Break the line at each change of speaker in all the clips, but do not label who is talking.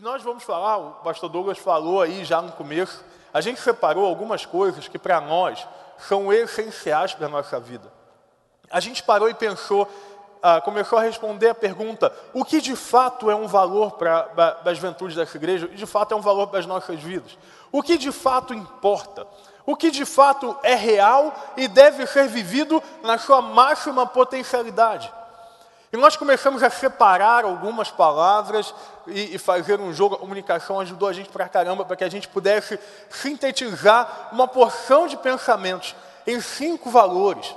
Nós vamos falar, o pastor Douglas falou aí já no começo, a gente separou algumas coisas que para nós são essenciais para a nossa vida. A gente parou e pensou, ah, começou a responder a pergunta: o que de fato é um valor para, para as juventudes dessa igreja e de fato é um valor para as nossas vidas? O que de fato importa? O que de fato é real e deve ser vivido na sua máxima potencialidade? E nós começamos a separar algumas palavras e, e, fazer um jogo, a comunicação ajudou a gente para caramba, para que a gente pudesse sintetizar uma porção de pensamentos em cinco valores,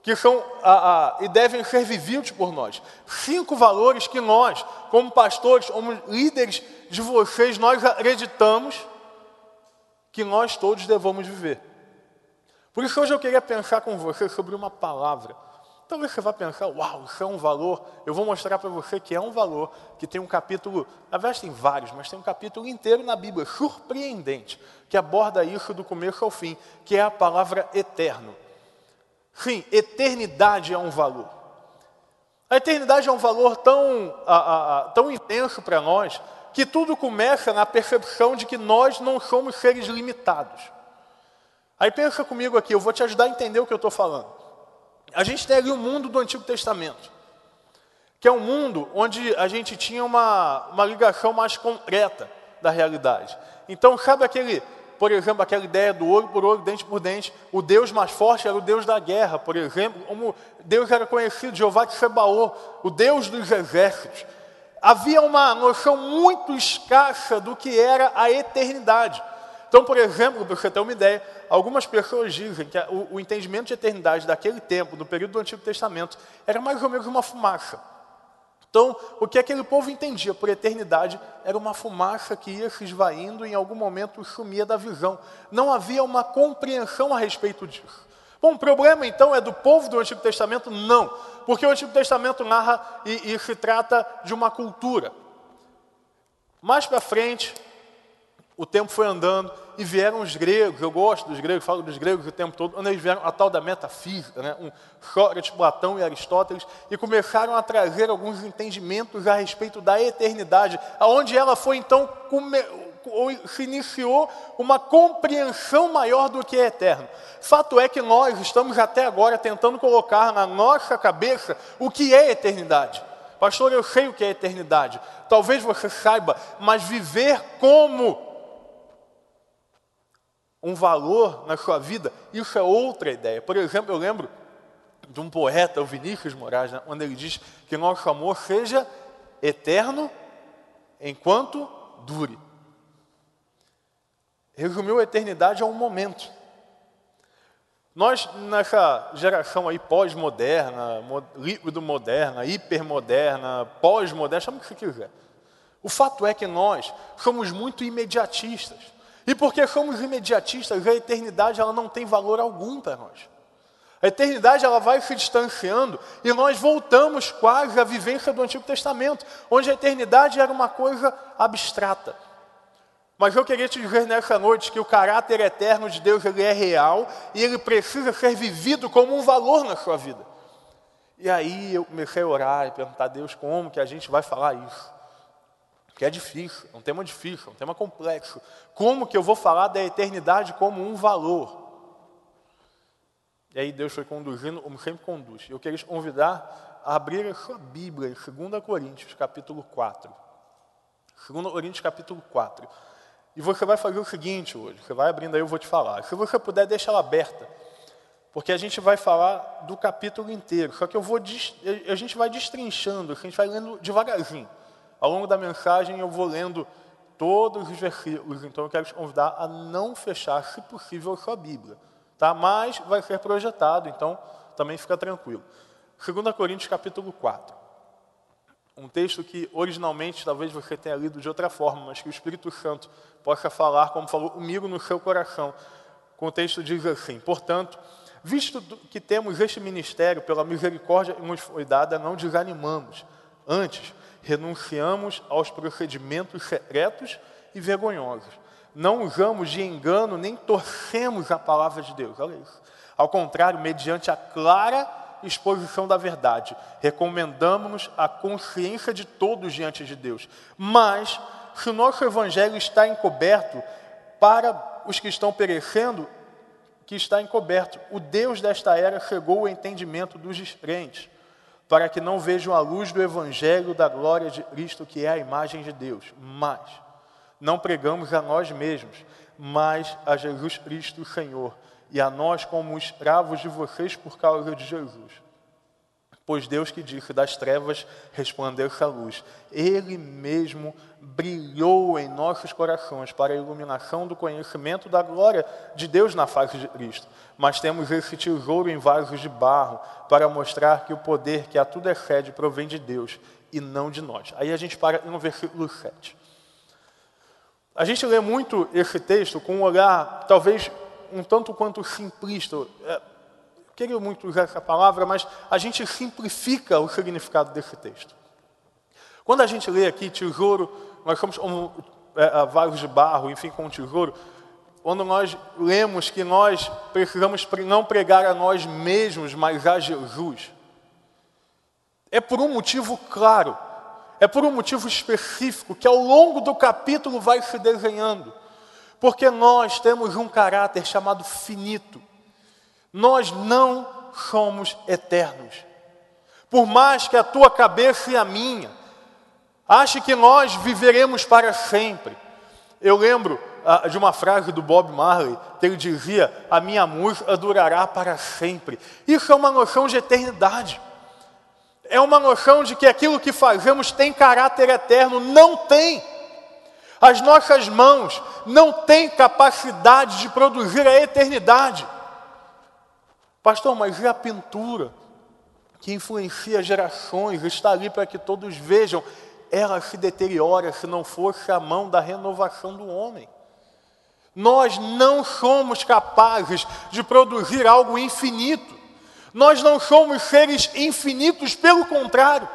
que são a, a, e devem ser vividos por nós. Cinco valores que nós, como pastores, como líderes de vocês, nós acreditamos que nós todos devamos viver. Por isso hoje eu queria pensar com você sobre uma palavra Talvez você vá pensar, uau, isso é um valor. Eu vou mostrar para você que é um valor, que tem um capítulo, na verdade tem vários, mas tem um capítulo inteiro na Bíblia, surpreendente, que aborda isso do começo ao fim, que é a palavra eterno. Sim, eternidade é um valor. A eternidade é um valor tão, a, a, tão intenso para nós, que tudo começa na percepção de que nós não somos seres limitados. Aí pensa comigo aqui, eu vou te ajudar a entender o que eu estou falando. A gente tem ali o mundo do Antigo Testamento, que é um mundo onde a gente tinha uma, uma ligação mais concreta da realidade. Então, sabe aquele, por exemplo, aquela ideia do ouro por ouro, dente por dente, o Deus mais forte era o Deus da guerra, por exemplo, como Deus era conhecido, Jeová de Sebaô, o Deus dos exércitos. Havia uma noção muito escassa do que era a eternidade. Então, por exemplo, para você ter uma ideia, algumas pessoas dizem que o, o entendimento de eternidade daquele tempo, no período do Antigo Testamento, era mais ou menos uma fumaça. Então, o que aquele povo entendia por eternidade era uma fumaça que ia se esvaindo e em algum momento sumia da visão. Não havia uma compreensão a respeito disso. Bom, o problema então é do povo do Antigo Testamento? Não, porque o Antigo Testamento narra e, e se trata de uma cultura. Mais para frente, o tempo foi andando e vieram os gregos, eu gosto dos gregos, falo dos gregos o tempo todo, eles vieram a tal da metafísica, né? um Sócrates, Platão e Aristóteles, e começaram a trazer alguns entendimentos a respeito da eternidade, aonde ela foi então, se iniciou uma compreensão maior do que é eterno. Fato é que nós estamos até agora tentando colocar na nossa cabeça o que é eternidade. Pastor, eu sei o que é eternidade. Talvez você saiba, mas viver como um valor na sua vida, isso é outra ideia. Por exemplo, eu lembro de um poeta, o Vinícius Moraes, né, onde ele diz que nosso amor seja eterno enquanto dure. Resumiu a eternidade a um momento. Nós, nessa geração aí pós-moderna, líquido-moderna, hipermoderna, pós-moderna, chama o que você quiser. O fato é que nós somos muito imediatistas. E porque somos imediatistas, a eternidade ela não tem valor algum para nós. A eternidade ela vai se distanciando e nós voltamos quase à vivência do Antigo Testamento, onde a eternidade era uma coisa abstrata. Mas eu queria te dizer nessa noite que o caráter eterno de Deus ele é real e ele precisa ser vivido como um valor na sua vida. E aí eu comecei a orar e perguntar a Deus como que a gente vai falar isso é difícil, é um tema difícil, é um tema complexo. Como que eu vou falar da eternidade como um valor? E aí Deus foi conduzindo, como sempre conduz. Eu queria te convidar a abrir a sua Bíblia em 2 Coríntios, capítulo 4. 2 Coríntios, capítulo 4. E você vai fazer o seguinte hoje, você vai abrindo aí, eu vou te falar. Se você puder, deixa ela aberta. Porque a gente vai falar do capítulo inteiro. Só que eu vou, a gente vai destrinchando, a gente vai lendo devagarzinho. Ao longo da mensagem eu vou lendo todos os versículos, então eu quero te convidar a não fechar, se possível, a sua Bíblia. Tá? Mas vai ser projetado, então também fica tranquilo. 2 Coríntios capítulo 4. Um texto que originalmente talvez você tenha lido de outra forma, mas que o Espírito Santo possa falar, como falou comigo no seu coração. O texto diz assim: Portanto, visto que temos este ministério, pela misericórdia que nos foi dada, não desanimamos. Antes, renunciamos aos procedimentos secretos e vergonhosos. Não usamos de engano nem torcemos a palavra de Deus. Olha isso. Ao contrário, mediante a clara exposição da verdade, recomendamos-nos a consciência de todos diante de Deus. Mas, se o nosso evangelho está encoberto para os que estão perecendo, que está encoberto. O Deus desta era chegou ao entendimento dos descrentes, para que não vejam a luz do evangelho da glória de Cristo, que é a imagem de Deus. Mas não pregamos a nós mesmos, mas a Jesus Cristo, Senhor, e a nós como escravos de vocês por causa de Jesus. Pois Deus que disse das trevas resplandece a luz. Ele mesmo brilhou em nossos corações para a iluminação do conhecimento da glória de Deus na face de Cristo. Mas temos esse tesouro em vasos de barro para mostrar que o poder que a tudo excede provém de Deus e não de nós. Aí a gente para no versículo 7. A gente lê muito esse texto com um olhar talvez um tanto quanto simplista. É, queria muito usar essa palavra, mas a gente simplifica o significado desse texto. Quando a gente lê aqui tesouro, nós somos um, é, vasos de barro, enfim, com tesouro, quando nós lemos que nós precisamos não pregar a nós mesmos, mas a Jesus, é por um motivo claro, é por um motivo específico, que ao longo do capítulo vai se desenhando. Porque nós temos um caráter chamado finito. Nós não somos eternos. Por mais que a tua cabeça e a minha ache que nós viveremos para sempre. Eu lembro ah, de uma frase do Bob Marley, que ele dizia: A minha música durará para sempre. Isso é uma noção de eternidade. É uma noção de que aquilo que fazemos tem caráter eterno. Não tem. As nossas mãos não têm capacidade de produzir a eternidade. Pastor, mas e a pintura que influencia gerações, está ali para que todos vejam, ela se deteriora se não fosse a mão da renovação do homem. Nós não somos capazes de produzir algo infinito. Nós não somos seres infinitos, pelo contrário.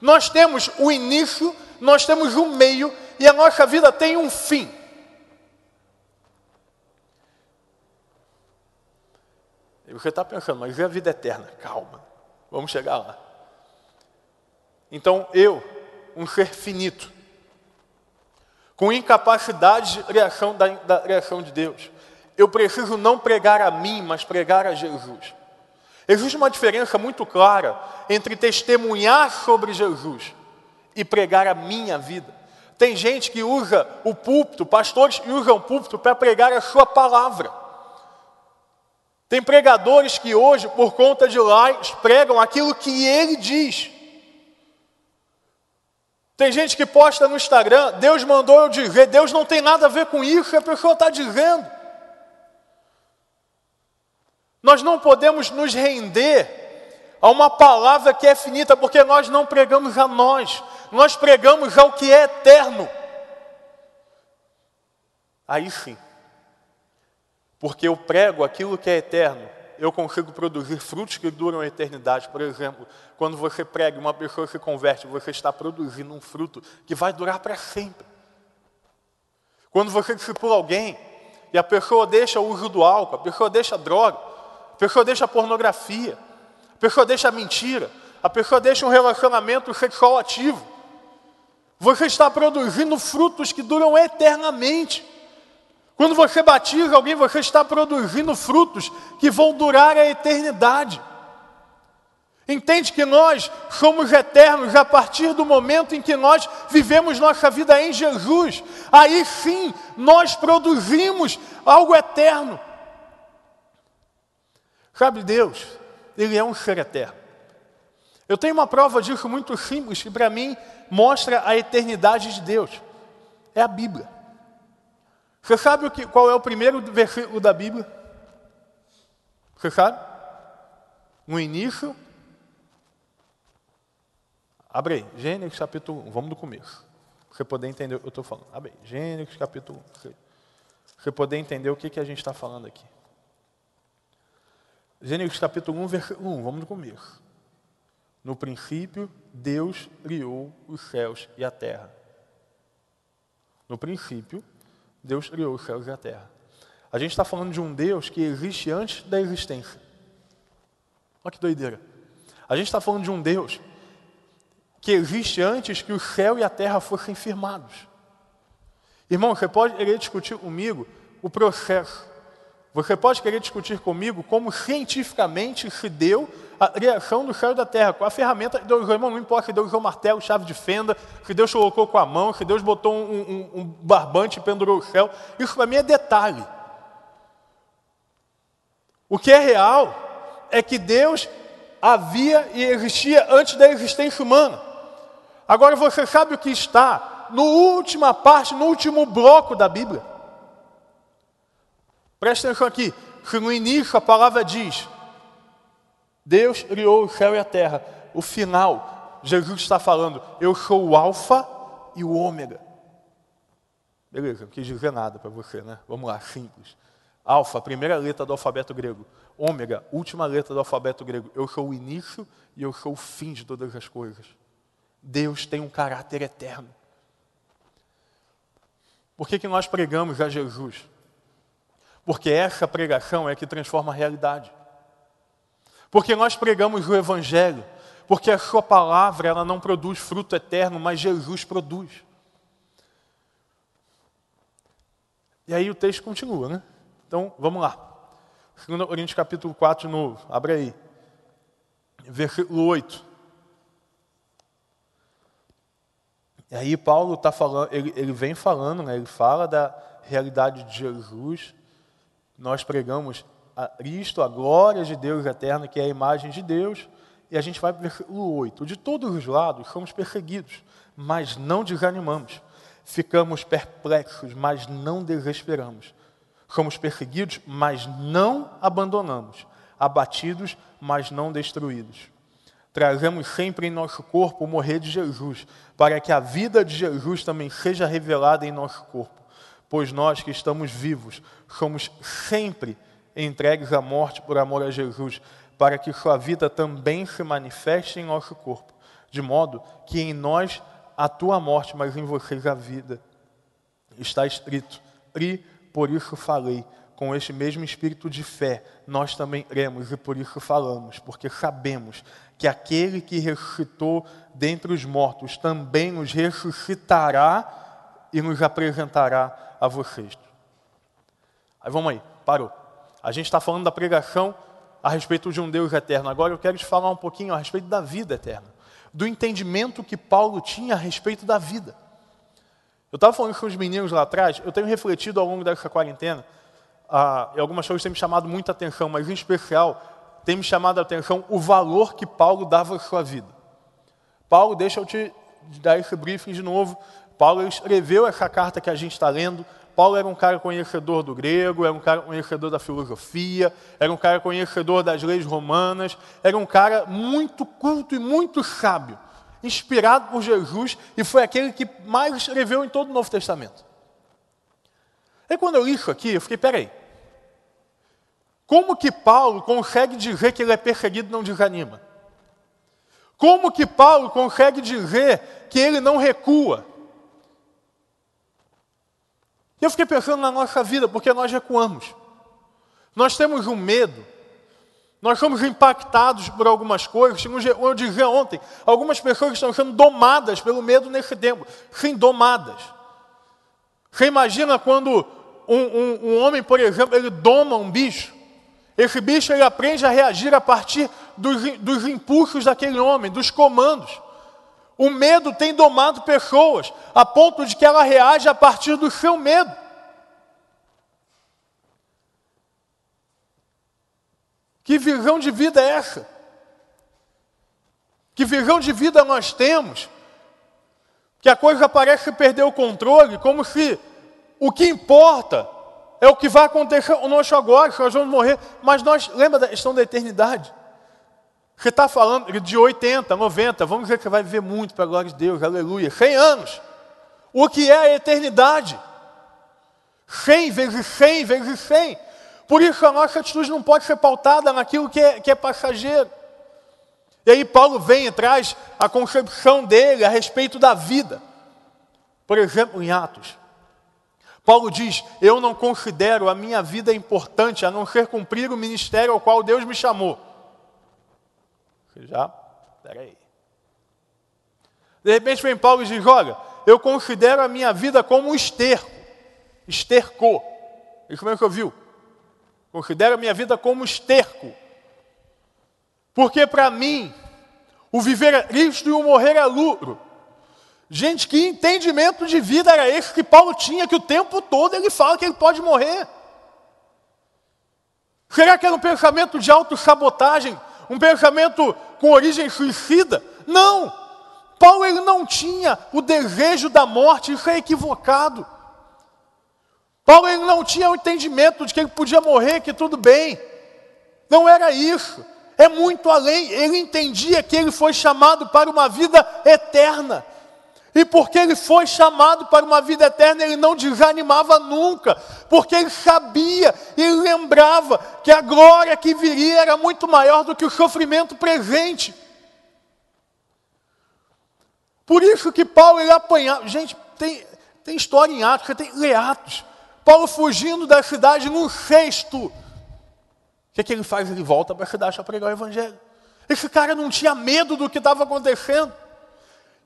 Nós temos o início, nós temos o meio e a nossa vida tem um fim. Você está pensando, mas e a vida eterna? Calma, vamos chegar lá. Então eu, um ser finito, com incapacidade de reação da, da reação de Deus, eu preciso não pregar a mim, mas pregar a Jesus. Existe uma diferença muito clara entre testemunhar sobre Jesus e pregar a minha vida. Tem gente que usa o púlpito, pastores que usam o púlpito para pregar a sua palavra. Tem pregadores que hoje, por conta de lives, pregam aquilo que ele diz. Tem gente que posta no Instagram, Deus mandou eu dizer, Deus não tem nada a ver com isso, a pessoa está dizendo. Nós não podemos nos render a uma palavra que é finita, porque nós não pregamos a nós, nós pregamos ao que é eterno. Aí sim, porque eu prego aquilo que é eterno, eu consigo produzir frutos que duram a eternidade. Por exemplo, quando você prega uma pessoa se converte, você está produzindo um fruto que vai durar para sempre. Quando você discipula alguém e a pessoa deixa o uso do álcool, a pessoa deixa a droga, a pessoa deixa a pornografia, a pessoa deixa a mentira, a pessoa deixa um relacionamento sexual ativo, você está produzindo frutos que duram eternamente. Quando você batiza alguém, você está produzindo frutos que vão durar a eternidade. Entende que nós somos eternos a partir do momento em que nós vivemos nossa vida em Jesus. Aí sim, nós produzimos algo eterno. Sabe, Deus, Ele é um ser eterno. Eu tenho uma prova disso muito simples que para mim mostra a eternidade de Deus. É a Bíblia. Você sabe o que, qual é o primeiro versículo da Bíblia? Você sabe? No início. Abre aí, Gênesis capítulo 1, vamos do começo. Você poder entender o que eu estou falando. Abre aí, Gênesis capítulo 1. Você poder entender o que, que a gente está falando aqui. Gênesis capítulo 1, versículo 1, vamos do começo. No princípio, Deus criou os céus e a terra. No princípio, Deus criou os céus e a terra. A gente está falando de um Deus que existe antes da existência. Olha que doideira. A gente está falando de um Deus que existe antes que o céu e a terra fossem firmados. Irmão, você pode querer discutir comigo o processo. Você pode querer discutir comigo como cientificamente se deu a criação do céu e da terra, com a ferramenta que Deus usou, irmão, não importa se Deus usou martelo, chave de fenda, se Deus colocou com a mão, se Deus botou um, um, um barbante e pendurou o céu, isso para mim é detalhe. O que é real é que Deus havia e existia antes da existência humana. Agora você sabe o que está no última parte, no último bloco da Bíblia. Preste atenção aqui, que no início a palavra diz: Deus criou o céu e a terra. O final, Jesus está falando: Eu sou o Alfa e o Ômega. Beleza, não quis dizer nada para você, né? Vamos lá, simples. Alfa, primeira letra do alfabeto grego. Ômega, última letra do alfabeto grego. Eu sou o início e eu sou o fim de todas as coisas. Deus tem um caráter eterno. Por que, que nós pregamos a Jesus? Porque essa pregação é que transforma a realidade. Porque nós pregamos o Evangelho. Porque a sua palavra ela não produz fruto eterno, mas Jesus produz. E aí o texto continua, né? Então, vamos lá. 2 Coríntios capítulo 4 de novo. Abre aí. Versículo 8. E aí Paulo está falando, ele, ele vem falando, né? ele fala da realidade de Jesus. Nós pregamos a Cristo, a glória de Deus eterna, que é a imagem de Deus. E a gente vai para o versículo 8. De todos os lados somos perseguidos, mas não desanimamos. Ficamos perplexos, mas não desesperamos. Somos perseguidos, mas não abandonamos. Abatidos, mas não destruídos. Trazemos sempre em nosso corpo o morrer de Jesus, para que a vida de Jesus também seja revelada em nosso corpo. Pois nós que estamos vivos, somos sempre entregues à morte por amor a Jesus, para que sua vida também se manifeste em nosso corpo, de modo que em nós a tua morte, mas em vocês a vida. Está escrito: e por isso falei. Com este mesmo espírito de fé, nós também cremos e por isso falamos, porque sabemos que aquele que ressuscitou dentre os mortos também nos ressuscitará e nos apresentará a vocês. Aí vamos aí, parou. A gente está falando da pregação a respeito de um Deus eterno. Agora eu quero te falar um pouquinho a respeito da vida eterna, do entendimento que Paulo tinha a respeito da vida. Eu estava falando com os meninos lá atrás, eu tenho refletido ao longo dessa quarentena, ah, e algumas coisas têm me chamado muita atenção, mas em especial tem me chamado a atenção o valor que Paulo dava à sua vida. Paulo, deixa eu te dar esse briefing de novo. Paulo escreveu essa carta que a gente está lendo. Paulo era um cara conhecedor do grego, era um cara conhecedor da filosofia, era um cara conhecedor das leis romanas, era um cara muito culto e muito sábio inspirado por Jesus e foi aquele que mais escreveu em todo o Novo Testamento. E quando eu li isso aqui, eu fiquei, peraí. Como que Paulo consegue dizer que ele é perseguido e não desanima? Como que Paulo consegue dizer que ele não recua? Eu fiquei pensando na nossa vida, porque nós recuamos. Nós temos um medo nós somos impactados por algumas coisas. Eu dizia ontem, algumas pessoas estão sendo domadas pelo medo nesse tempo. Sim, domadas. Você imagina quando um, um, um, homem, por exemplo, ele doma um bicho. Esse bicho ele aprende a reagir a partir dos, dos impulsos daquele homem, dos comandos. O medo tem domado pessoas, a ponto de que ela reage a partir do seu medo. Que visão de vida é essa? Que visão de vida nós temos? Que a coisa parece perder o controle, como se o que importa é o que vai acontecer conosco agora, que nós vamos morrer. Mas nós, lembra da questão da eternidade? Você está falando de 80, 90, vamos ver que você vai viver muito para a glória de Deus, aleluia, 100 anos. O que é a eternidade? 100 vezes 100 vezes 100. Por isso a nossa atitude não pode ser pautada naquilo que é, que é passageiro. E aí Paulo vem e traz a concepção dele a respeito da vida. Por exemplo, em Atos. Paulo diz: Eu não considero a minha vida importante a não ser cumprir o ministério ao qual Deus me chamou. Você já? Peraí. De repente vem Paulo e diz: Olha, eu considero a minha vida como um esterco. esterco. Isso mesmo que ouviu? Considero a minha vida como esterco. Porque para mim, o viver é Cristo e o morrer é lucro. Gente, que entendimento de vida era esse que Paulo tinha, que o tempo todo ele fala que ele pode morrer? Será que era um pensamento de autossabotagem? Um pensamento com origem suicida? Não! Paulo ele não tinha o desejo da morte, isso é equivocado. Paulo ele não tinha o entendimento de que ele podia morrer, que tudo bem. Não era isso. É muito além. Ele entendia que ele foi chamado para uma vida eterna. E porque ele foi chamado para uma vida eterna, ele não desanimava nunca, porque ele sabia e lembrava que a glória que viria era muito maior do que o sofrimento presente. Por isso que Paulo ele apanhava. Gente, tem, tem história em Atos, tem lê Atos. Paulo fugindo da cidade num cesto. O que, é que ele faz? Ele volta para a cidade para pregar o evangelho. Esse cara não tinha medo do que estava acontecendo.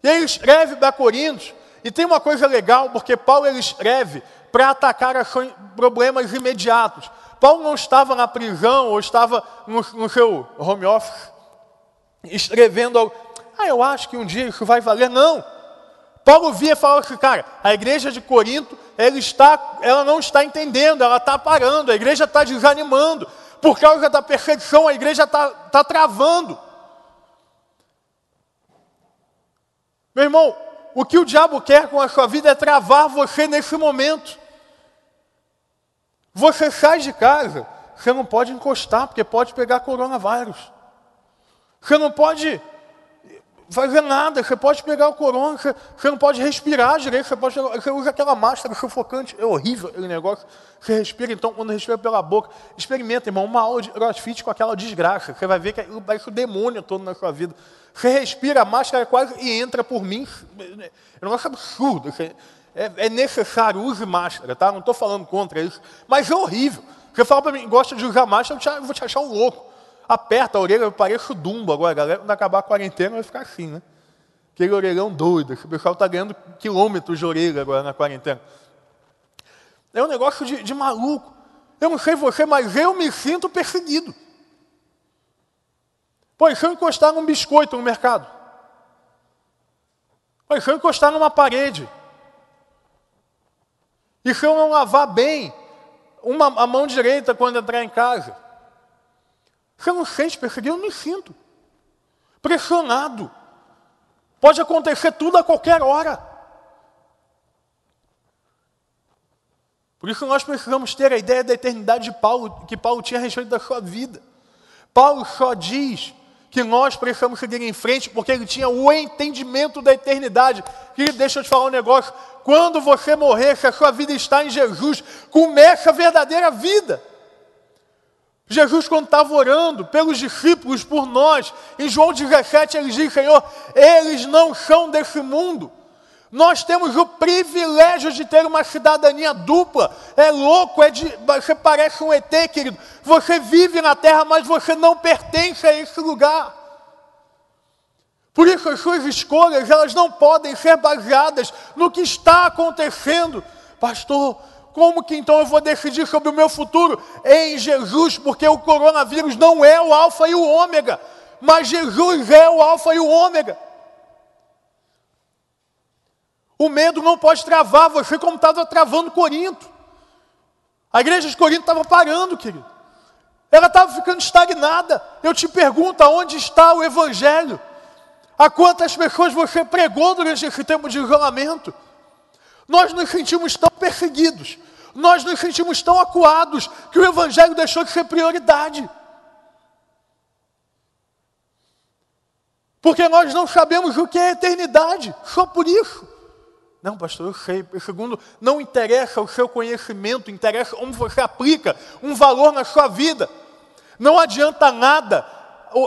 E ele escreve para Coríntios, e tem uma coisa legal, porque Paulo ele escreve para atacar problemas imediatos. Paulo não estava na prisão ou estava no, no seu home office escrevendo, ah, eu acho que um dia isso vai valer. Não. Paulo via e falava assim, cara, a igreja de Corinto, ela, está, ela não está entendendo, ela está parando, a igreja está desanimando. Por causa da perseguição, a igreja está tá travando. Meu irmão, o que o diabo quer com a sua vida é travar você nesse momento. Você sai de casa, você não pode encostar, porque pode pegar coronavírus. Você não pode fazer nada, você pode pegar o corona, você, você não pode respirar direito, você, pode, você usa aquela máscara sufocante, é horrível aquele negócio. Você respira, então, quando respira pela boca, experimenta, irmão, uma aula de crossfit com aquela desgraça. Você vai ver que parece o demônio todo na sua vida. Você respira, a máscara quase e entra por mim. É um negócio absurdo. É, é necessário, use máscara, tá? Não estou falando contra isso. Mas é horrível. Você fala para mim, gosta de usar máscara, eu vou te achar um louco. Aperta a orelha, eu pareço Dumbo agora. Galera, quando acabar a quarentena, vai ficar assim, né? Aquele orelhão doido. O pessoal está ganhando quilômetros de orelha agora na quarentena. É um negócio de, de maluco. Eu não sei você, mas eu me sinto perseguido. Pois se eu encostar num biscoito no mercado? Pois se eu encostar numa parede? E se eu não lavar bem uma, a mão direita quando entrar em casa? Você não sente perseguido? Eu me sinto. Pressionado. Pode acontecer tudo a qualquer hora. Por isso nós precisamos ter a ideia da eternidade de Paulo, que Paulo tinha a respeito da sua vida. Paulo só diz que nós precisamos seguir em frente, porque ele tinha o entendimento da eternidade. E deixa eu te falar um negócio: quando você morrer, se a sua vida está em Jesus, começa a verdadeira vida. Jesus, quando estava orando pelos discípulos, por nós, em João 17, ele diz: Senhor, eles não são desse mundo. Nós temos o privilégio de ter uma cidadania dupla. É louco, é de, você parece um ET, querido. Você vive na terra, mas você não pertence a esse lugar. Por isso as suas escolhas, elas não podem ser baseadas no que está acontecendo. Pastor, como que então eu vou decidir sobre o meu futuro? Em Jesus, porque o coronavírus não é o alfa e o ômega, mas Jesus é o alfa e o ômega. O medo não pode travar você como estava travando Corinto. A igreja de Corinto estava parando, querido. Ela estava ficando estagnada. Eu te pergunto, aonde está o Evangelho? A quantas pessoas você pregou durante esse tempo de isolamento? Nós nos sentimos tão perseguidos, nós nos sentimos tão acuados, que o Evangelho deixou de ser prioridade. Porque nós não sabemos o que é eternidade, só por isso. Não, pastor, eu sei. Segundo, não interessa o seu conhecimento, interessa como você aplica um valor na sua vida. Não adianta nada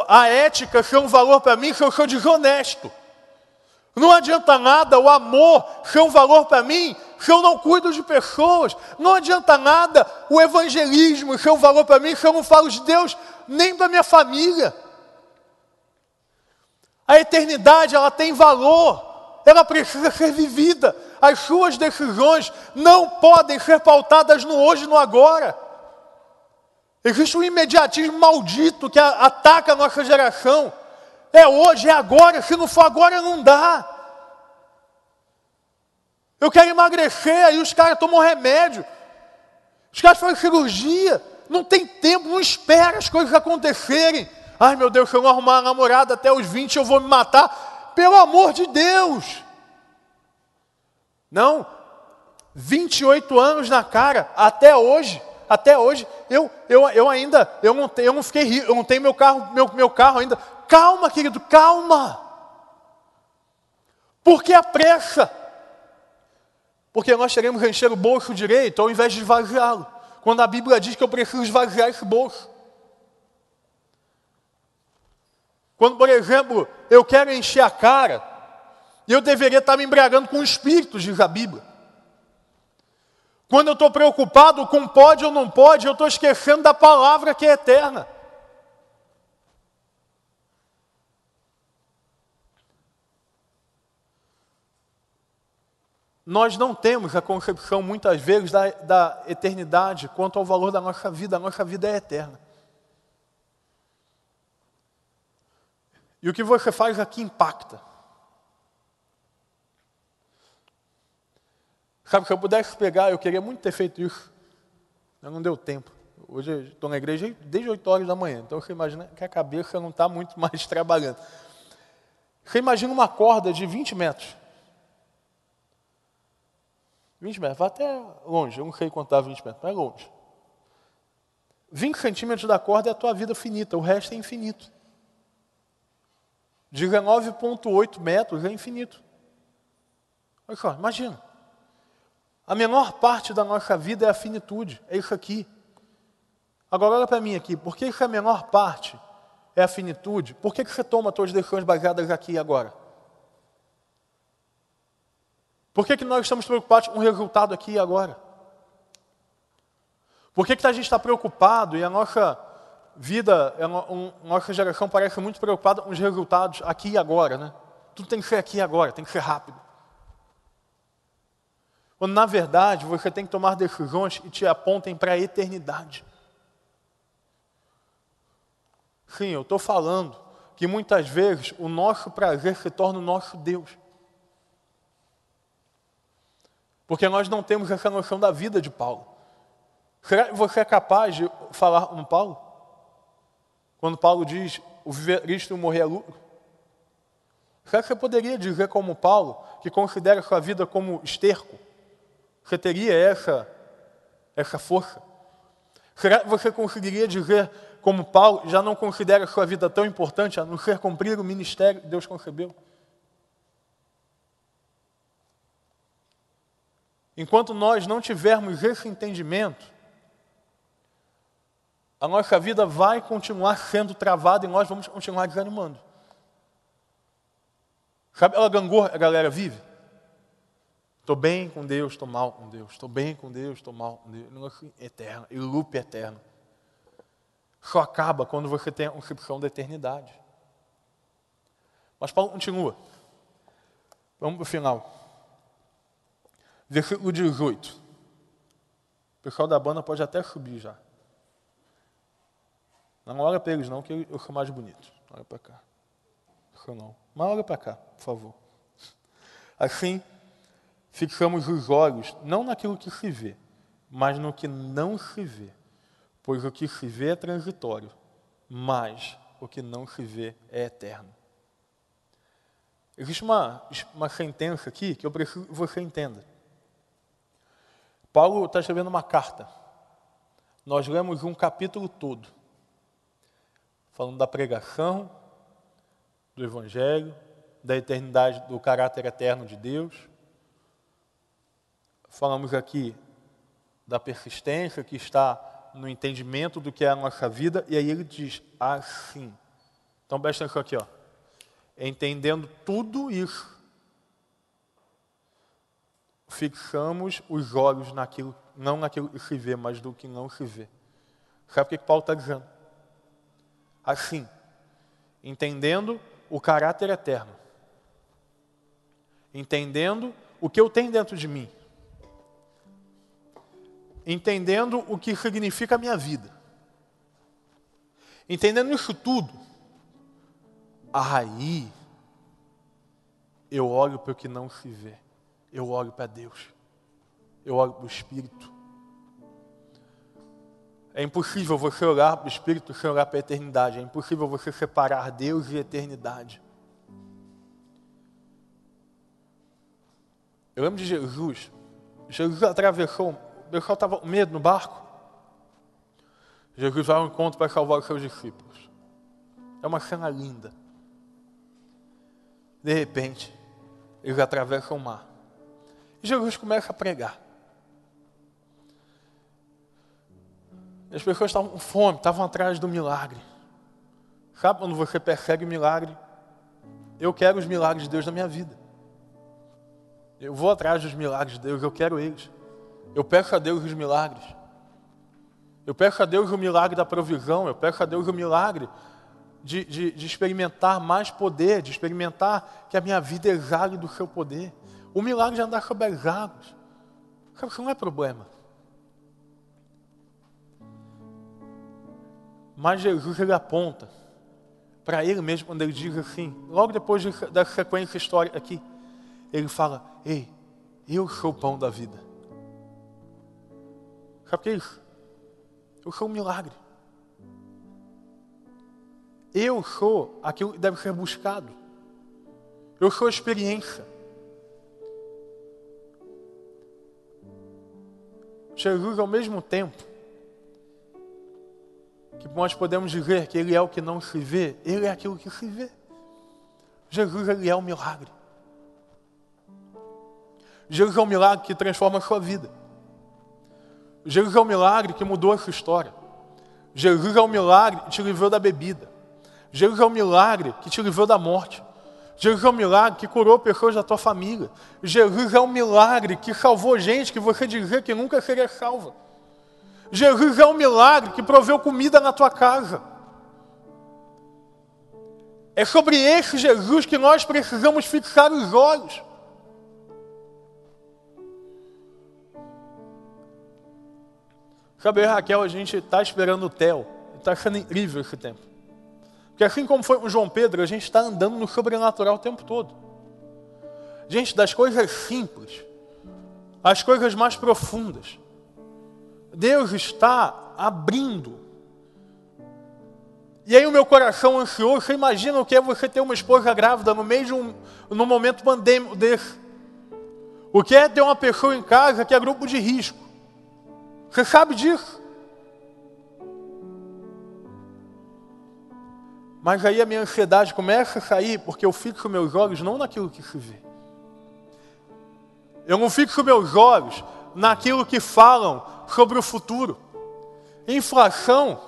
a ética ser um valor para mim se eu sou desonesto. Não adianta nada o amor ser um valor para mim se eu não cuido de pessoas. Não adianta nada o evangelismo ser um valor para mim se eu não falo de Deus nem para minha família. A eternidade, ela tem valor ela precisa ser vivida. As suas decisões não podem ser pautadas no hoje no agora. Existe um imediatismo maldito que ataca a nossa geração. É hoje, é agora, se não for agora, não dá. Eu quero emagrecer, aí os caras tomam remédio. Os caras fazem cirurgia, não tem tempo, não espera as coisas acontecerem. Ai meu Deus, se eu não arrumar uma namorada até os 20, eu vou me matar. Pelo amor de Deus! Não, 28 anos na cara, até hoje até hoje, eu, eu, eu ainda, eu não, eu não fiquei eu não tenho meu carro, meu, meu carro ainda. Calma, querido, calma. Por que a pressa? Porque nós queremos encher o bolso direito ao invés de esvaziá-lo. Quando a Bíblia diz que eu preciso esvaziar esse bolso. Quando, por exemplo, eu quero encher a cara, eu deveria estar me embriagando com o espírito, diz a Bíblia. Quando eu estou preocupado com pode ou não pode, eu estou esquecendo da palavra que é eterna. Nós não temos a concepção, muitas vezes, da, da eternidade quanto ao valor da nossa vida. A nossa vida é eterna. E o que você faz aqui impacta. Sabe, se eu pudesse pegar, eu queria muito ter feito isso. Mas não deu tempo. Hoje estou na igreja desde 8 horas da manhã. Então você imagina que a cabeça não está muito mais trabalhando. Você imagina uma corda de 20 metros. 20 metros, vai até longe, eu não sei contar 20 metros, mas é longe. 20 centímetros da corda é a tua vida finita, o resto é infinito. 19,8 metros é infinito. Olha só, imagina. A menor parte da nossa vida é a finitude, é isso aqui. Agora olha para mim aqui, por que, a menor parte é a finitude? Por que, que você toma suas decisões baseadas aqui e agora? Por que, que nós estamos preocupados com o resultado aqui e agora? Por que, que a gente está preocupado e a nossa vida, a nossa geração parece muito preocupada com os resultados aqui e agora, né? Tudo tem que ser aqui e agora, tem que ser rápido. Quando na verdade você tem que tomar decisões que te apontem para a eternidade. Sim, eu estou falando que muitas vezes o nosso prazer se torna o nosso Deus. Porque nós não temos essa noção da vida de Paulo. Será que você é capaz de falar com Paulo? Quando Paulo diz, o viver Cristo e o morrer é lucro? Será que você poderia dizer como Paulo, que considera sua vida como esterco? Você teria essa, essa força? Será que você conseguiria dizer, como Paulo, já não considera sua vida tão importante a não ser cumprir o ministério que Deus concebeu? Enquanto nós não tivermos esse entendimento, a nossa vida vai continuar sendo travada e nós vamos continuar desanimando. Sabe aquela gangorra a galera vive? Estou bem com Deus, estou mal com Deus. Estou bem com Deus, estou mal com Deus. Eterno, e loop eterno. Só acaba quando você tem a concepção da eternidade. Mas Paulo continua. Vamos para o final. Versículo 18. O pessoal da banda pode até subir já. Não olha para eles não, que eu sou mais bonito. Olha para cá. Não. Mas olha para cá, por favor. Assim, fixamos os olhos não naquilo que se vê, mas no que não se vê. Pois o que se vê é transitório, mas o que não se vê é eterno. Existe uma, uma sentença aqui que eu preciso que você entenda. Paulo está escrevendo uma carta. Nós lemos um capítulo todo, falando da pregação, do Evangelho, da eternidade, do caráter eterno de Deus Falamos aqui da persistência que está no entendimento do que é a nossa vida, e aí ele diz assim. Então presta atenção aqui, ó. Entendendo tudo isso, fixamos os olhos naquilo, não naquilo que se vê, mas do que não se vê. Sabe o que, Paulo está dizendo? Assim, entendendo o caráter eterno, entendendo o que eu tenho dentro de mim, entendendo o que significa a minha vida, entendendo isso tudo, aí eu olho para o que não se vê, eu olho para Deus, eu olho para o Espírito. É impossível você olhar para o Espírito sem olhar para a eternidade. É impossível você separar Deus e eternidade. Eu lembro de Jesus. Jesus atravessou, o pessoal estava com medo no barco. Jesus vai ao encontro para salvar os seus discípulos. É uma cena linda. De repente, eles atravessam o mar. E Jesus começa a pregar. As pessoas estavam com fome, estavam atrás do milagre. Sabe quando você persegue milagre? Eu quero os milagres de Deus na minha vida. Eu vou atrás dos milagres de Deus, eu quero eles. Eu peço a Deus os milagres. Eu peço a Deus o milagre da provisão, eu peço a Deus o milagre de, de, de experimentar mais poder, de experimentar que a minha vida exale do seu poder. O milagre de andar sobre as águas. Isso não é problema. Mas Jesus ele aponta para ele mesmo quando ele diz assim, logo depois da sequência histórica aqui, ele fala: Ei, eu sou o pão da vida. Sabe o que é isso? Eu sou um milagre. Eu sou aquilo que deve ser buscado. Eu sou a experiência. Jesus, ao mesmo tempo, que nós podemos dizer que Ele é o que não se vê, Ele é aquilo que se vê. Jesus, Ele é o milagre. Jesus é o milagre que transforma a sua vida. Jesus é o milagre que mudou a sua história. Jesus é o milagre que te livrou da bebida. Jesus é o milagre que te livrou da morte. Jesus é o milagre que curou pessoas da tua família. Jesus é o milagre que salvou gente que você dizia que nunca seria salva. Jesus é um milagre que proveu comida na tua casa. É sobre esse Jesus que nós precisamos fixar os olhos. Sabe, Raquel, a gente está esperando o Theo. Está sendo incrível esse tempo. Porque assim como foi com João Pedro, a gente está andando no sobrenatural o tempo todo. Gente, das coisas simples, às coisas mais profundas. Deus está abrindo. E aí o meu coração ansioso, você imagina o que é você ter uma esposa grávida no meio de um num momento pandêmico desse. O que é ter uma pessoa em casa que é grupo de risco. Você sabe disso. Mas aí a minha ansiedade começa a sair porque eu fixo meus olhos não naquilo que se vê. Eu não fixo meus olhos naquilo que falam sobre o futuro. Inflação,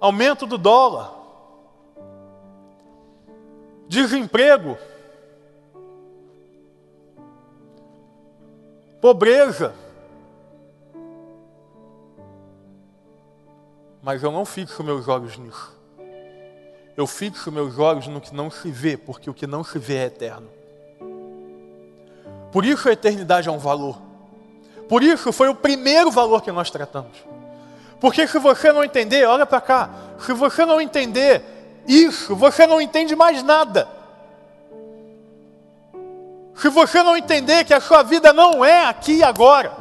aumento do dólar, desemprego, pobreza. Mas eu não fixo meus olhos nisso. Eu fixo meus olhos no que não se vê, porque o que não se vê é eterno. Por isso a eternidade é um valor. Por isso foi o primeiro valor que nós tratamos. Porque se você não entender, olha para cá, se você não entender isso, você não entende mais nada. Se você não entender que a sua vida não é aqui e agora,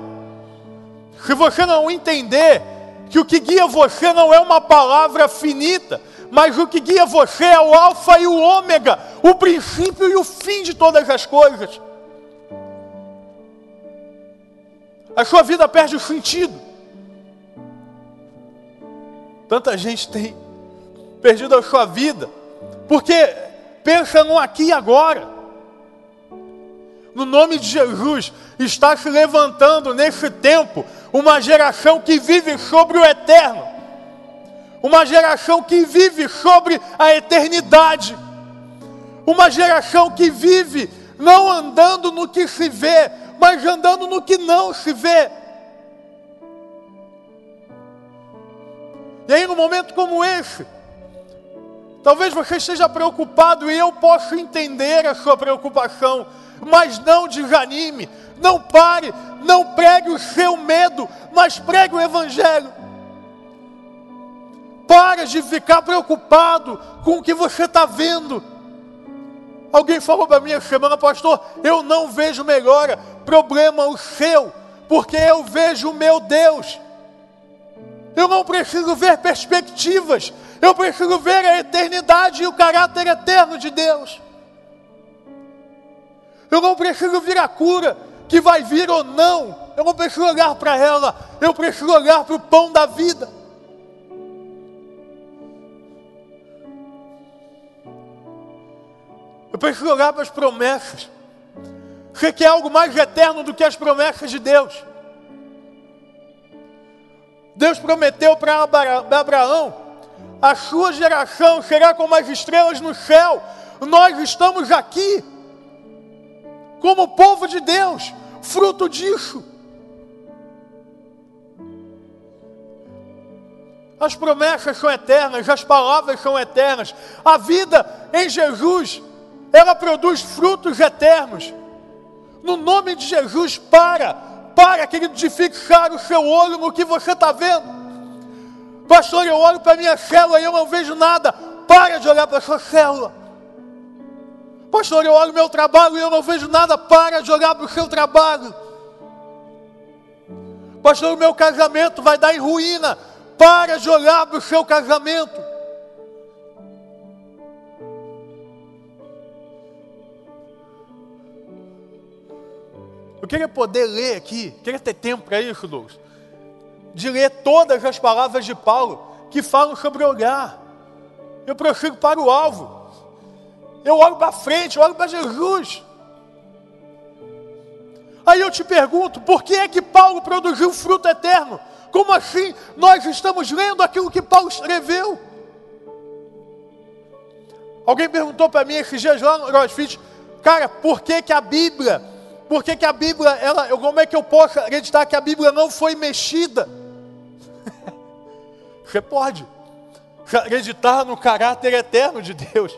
se você não entender que o que guia você não é uma palavra finita, mas o que guia você é o Alfa e o Ômega, o princípio e o fim de todas as coisas. A sua vida perde o sentido. Tanta gente tem perdido a sua vida, porque pensa no aqui e agora. No nome de Jesus, está se levantando nesse tempo uma geração que vive sobre o eterno, uma geração que vive sobre a eternidade, uma geração que vive não andando no que se vê, mas andando no que não se vê. E aí, num momento como esse, Talvez você esteja preocupado e eu posso entender a sua preocupação, mas não desanime, não pare, não pregue o seu medo, mas pregue o Evangelho. Para de ficar preocupado com o que você está vendo. Alguém falou para mim essa semana, pastor, eu não vejo melhora. Problema o seu, porque eu vejo o meu Deus. Eu não preciso ver perspectivas, eu preciso ver a eternidade e o caráter eterno de Deus. Eu não preciso ver a cura que vai vir ou não. Eu não preciso olhar para ela, eu preciso olhar para o pão da vida. Preciso olhar para as promessas. Você quer algo mais eterno do que as promessas de Deus? Deus prometeu para Abraão: a sua geração será como as estrelas no céu. Nós estamos aqui, como povo de Deus, fruto disso. As promessas são eternas, as palavras são eternas. A vida em Jesus ela produz frutos eternos. No nome de Jesus, para, para, querido, de fixar o seu olho no que você está vendo. Pastor, eu olho para a minha célula e eu não vejo nada. Para de olhar para a sua célula. Pastor, eu olho meu trabalho e eu não vejo nada. Para de olhar para o seu trabalho. Pastor, o meu casamento vai dar em ruína. Para de olhar para o seu casamento. Queria poder ler aqui, queria ter tempo para isso, Douglas, de ler todas as palavras de Paulo que falam sobre olhar. Eu prossigo para o alvo. Eu olho para frente, eu olho para Jesus. Aí eu te pergunto, por que é que Paulo produziu fruto eterno? Como assim nós estamos lendo aquilo que Paulo escreveu? Alguém perguntou para mim esses dias lá no CrossFit, cara, por que, que a Bíblia por que, que a Bíblia, ela, como é que eu posso acreditar que a Bíblia não foi mexida? Você pode acreditar no caráter eterno de Deus.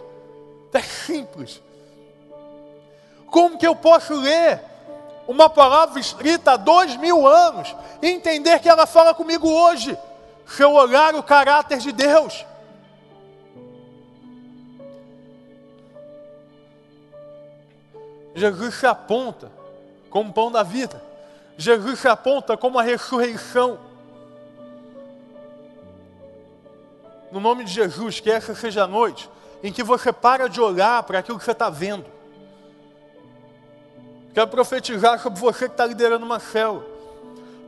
É simples. Como que eu posso ler uma palavra escrita há dois mil anos e entender que ela fala comigo hoje? Se eu olhar o caráter de Deus. Jesus se aponta como pão da vida. Jesus se aponta como a ressurreição. No nome de Jesus, que essa seja a noite em que você para de olhar para aquilo que você está vendo. Quero profetizar sobre você que está liderando uma célula.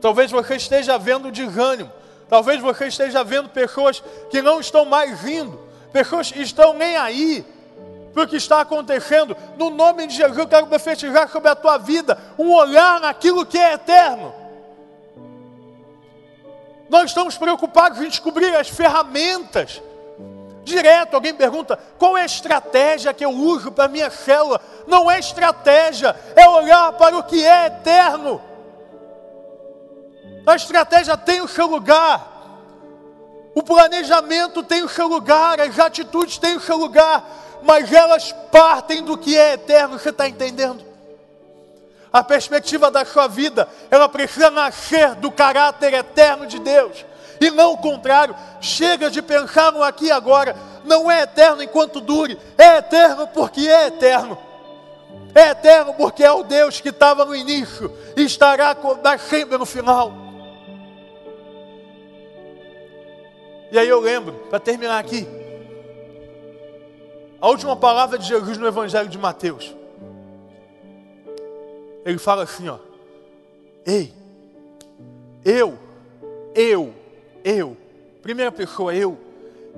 Talvez você esteja vendo desânimo. Talvez você esteja vendo pessoas que não estão mais vindo. Pessoas que estão nem aí para o que está acontecendo. No nome de Jesus, eu quero profetizar sobre a tua vida um olhar naquilo que é eterno. Nós estamos preocupados em descobrir as ferramentas. Direto, alguém pergunta: qual é a estratégia que eu uso para a minha célula? Não é estratégia, é olhar para o que é eterno. A estratégia tem o seu lugar, o planejamento tem o seu lugar, as atitudes têm o seu lugar, mas elas partem do que é eterno, você está entendendo? A perspectiva da sua vida, ela precisa nascer do caráter eterno de Deus, e não o contrário. Chega de pensar no aqui e agora, não é eterno enquanto dure, é eterno porque é eterno. É eterno porque é o Deus que estava no início e estará sempre no final. E aí eu lembro, para terminar aqui, a última palavra de Jesus no Evangelho de Mateus. Ele fala assim, ó. Ei, eu, eu, eu, primeira pessoa, eu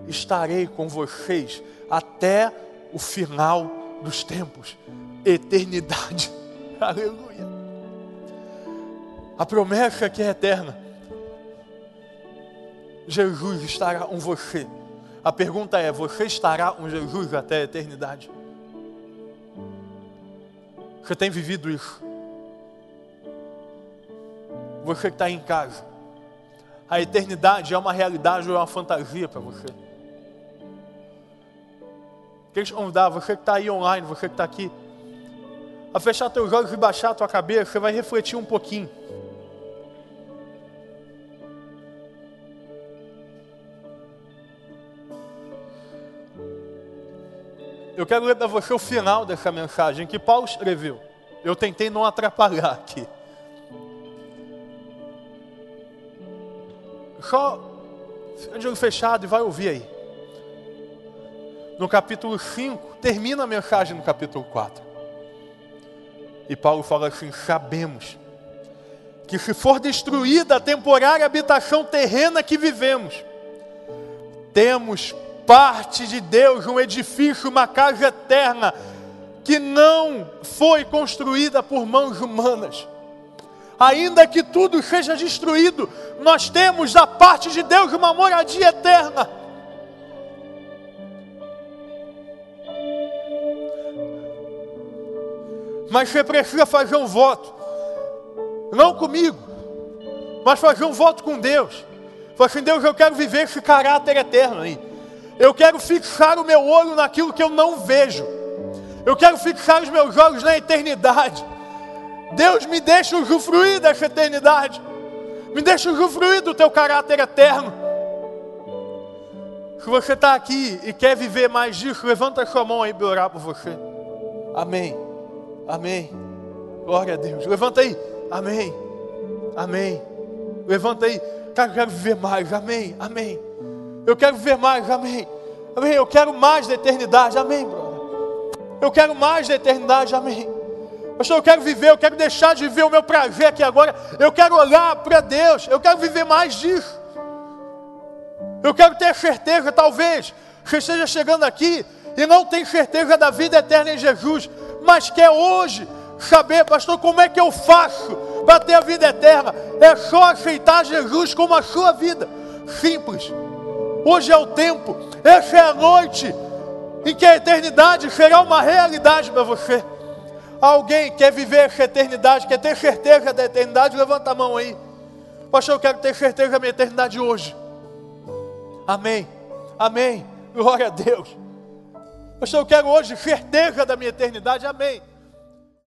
estarei com vocês até o final dos tempos, eternidade. Aleluia. A promessa que é eterna. Jesus estará com você a pergunta é: você estará com Jesus até a eternidade? Você tem vivido isso? Você que está em casa, a eternidade é uma realidade ou é uma fantasia para você? Queria te convidar, você que está aí online, você que está aqui, a fechar teus olhos e baixar a tua cabeça, você vai refletir um pouquinho. Eu quero ler para você o final dessa mensagem que Paulo escreveu. Eu tentei não atrapalhar aqui. Só de olho fechado e vai ouvir aí. No capítulo 5, termina a mensagem no capítulo 4. E Paulo fala assim: sabemos que se for destruída a temporária habitação terrena que vivemos, temos parte de Deus um edifício, uma casa eterna, que não foi construída por mãos humanas. Ainda que tudo seja destruído, nós temos da parte de Deus uma moradia eterna. Mas você precisa fazer um voto, não comigo, mas fazer um voto com Deus. Falar assim, Deus, eu quero viver esse caráter eterno aí. Eu quero fixar o meu olho naquilo que eu não vejo. Eu quero fixar os meus olhos na eternidade. Deus me deixa usufruir dessa eternidade. Me deixa usufruir do teu caráter eterno. Se você está aqui e quer viver mais disso, levanta a sua mão aí para orar por você. Amém. Amém. Glória a Deus. Levanta aí. Amém. Amém. Levanta aí. Cara, eu quero viver mais. Amém. Amém. Eu quero viver mais. Amém. Amém. Eu quero mais da eternidade. Amém, brother. Eu quero mais da eternidade. Amém. Pastor, eu quero viver, eu quero deixar de viver o meu prazer aqui agora. Eu quero olhar para Deus. Eu quero viver mais disso. Eu quero ter certeza, talvez, você esteja chegando aqui e não tem certeza da vida eterna em Jesus mas quer hoje saber, pastor, como é que eu faço para ter a vida eterna? É só aceitar Jesus como a sua vida. Simples. Hoje é o tempo, essa é a noite em que a eternidade será uma realidade para você. Alguém quer viver essa eternidade, quer ter certeza da eternidade? Levanta a mão aí. Pastor, eu quero ter certeza da minha eternidade hoje. Amém. Amém. Glória a Deus. Pastor, eu quero hoje certeza da minha eternidade. Amém.